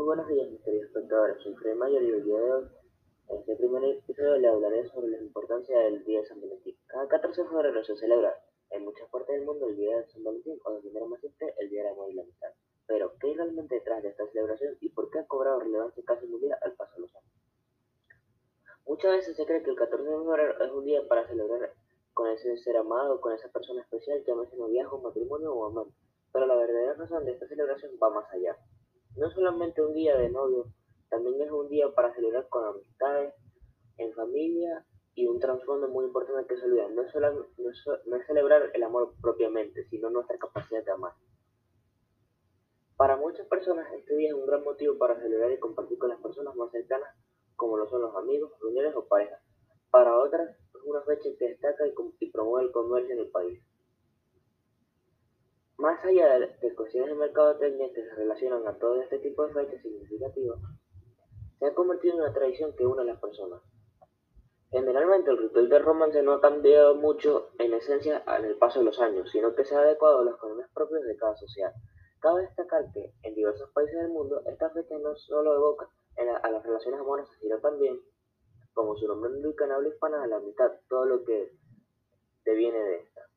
buenos días, mis queridos espectadores. Soy Fred Mayor y el día de hoy, en este primer episodio, le hablaré sobre la importancia del Día de San Valentín. Cada 14 de febrero se celebra en muchas partes del mundo el Día de San Valentín, o de manera más simple, el Día del Amor y la Amistad. Pero, ¿qué hay realmente detrás de esta celebración y por qué ha cobrado relevancia casi mundial al paso de los años? Muchas veces se cree que el 14 de febrero es un día para celebrar con ese ser amado, con esa persona especial, llámese noviazgo, matrimonio o amante. Pero la verdadera razón de esta celebración va más allá. No solamente un día de novio, también es un día para celebrar con amistades, en familia y un trasfondo muy importante que se olvida. No es, solo, no, es, celebrar el amor propiamente, sino nuestra capacidad de amar. Para muchas personas este día es un gran motivo para celebrar y compartir con las personas más cercanas, como lo son los amigos, familiares o parejas. Para otras es una fecha que destaca y, y promueve el comercio en el país. Más allá de, cuestiones de mercadotecnia que se relacionan a todo este tipo de fechas significativas, se ha convertido en una tradición que une a las personas. Generalmente el ritual del romance no ha cambiado mucho en esencia en el paso de los años, sino que se ha adecuado a los cánones propios de cada sociedad. Cabe destacar que en diversos países del mundo esta fecha no solo evoca a las relaciones amorosas, sino también, como su nombre indica en habla hispana, a la mitad, todo lo que deviene de esta.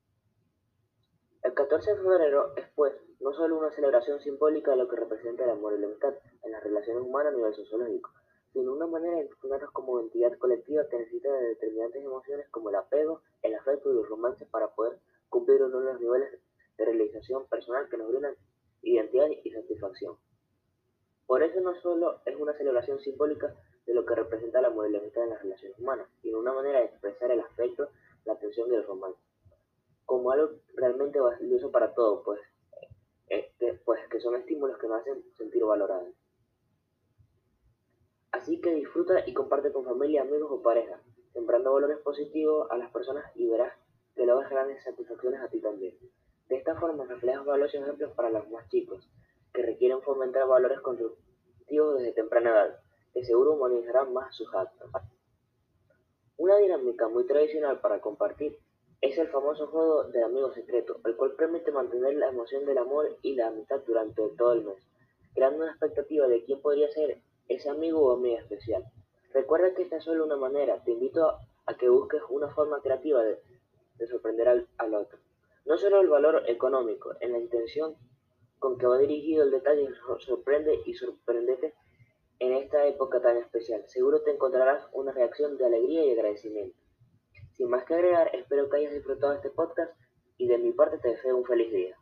El 14 de febrero es, pues, no solo una celebración simbólica de lo que representa el amor y la amistad en las relaciones humanas a nivel sociológico, sino una manera de entendernos como entidad colectiva que necesita de determinantes emociones como el apego, el afecto y los romances para poder cumplir uno de los niveles de realización personal que nos brindan identidad y satisfacción. Por eso no solo es una celebración simbólica de lo que representa el amor y la amistad en las relaciones humanas, sino una manera de expresar el afecto, la atención y el romance como algo realmente valioso para todos, pues, que, pues que son estímulos que me hacen sentir valorado. Así que disfruta y comparte con familia, amigos o pareja, sembrando valores positivos a las personas y verás que logras grandes satisfacciones a ti también. De esta forma reflejas valiosos ejemplos para los más chicos, que requieren fomentar valores constructivos desde temprana edad, que seguro humanizarán más sus actos. Una dinámica muy tradicional para compartir es el famoso juego del amigo secreto, el cual permite mantener la emoción del amor y la amistad durante todo el mes, creando una expectativa de quién podría ser ese amigo o amiga especial. Recuerda que esta es solo una manera, te invito a que busques una forma creativa de, sorprender al, otro. No solo el valor económico, en la intención con que va dirigido el detalle sorprende y sorprendete en esta época tan especial. Seguro te encontrarás una reacción de alegría y agradecimiento. Sin más que agregar, espero que hayas disfrutado este podcast y de mi parte te deseo un feliz día.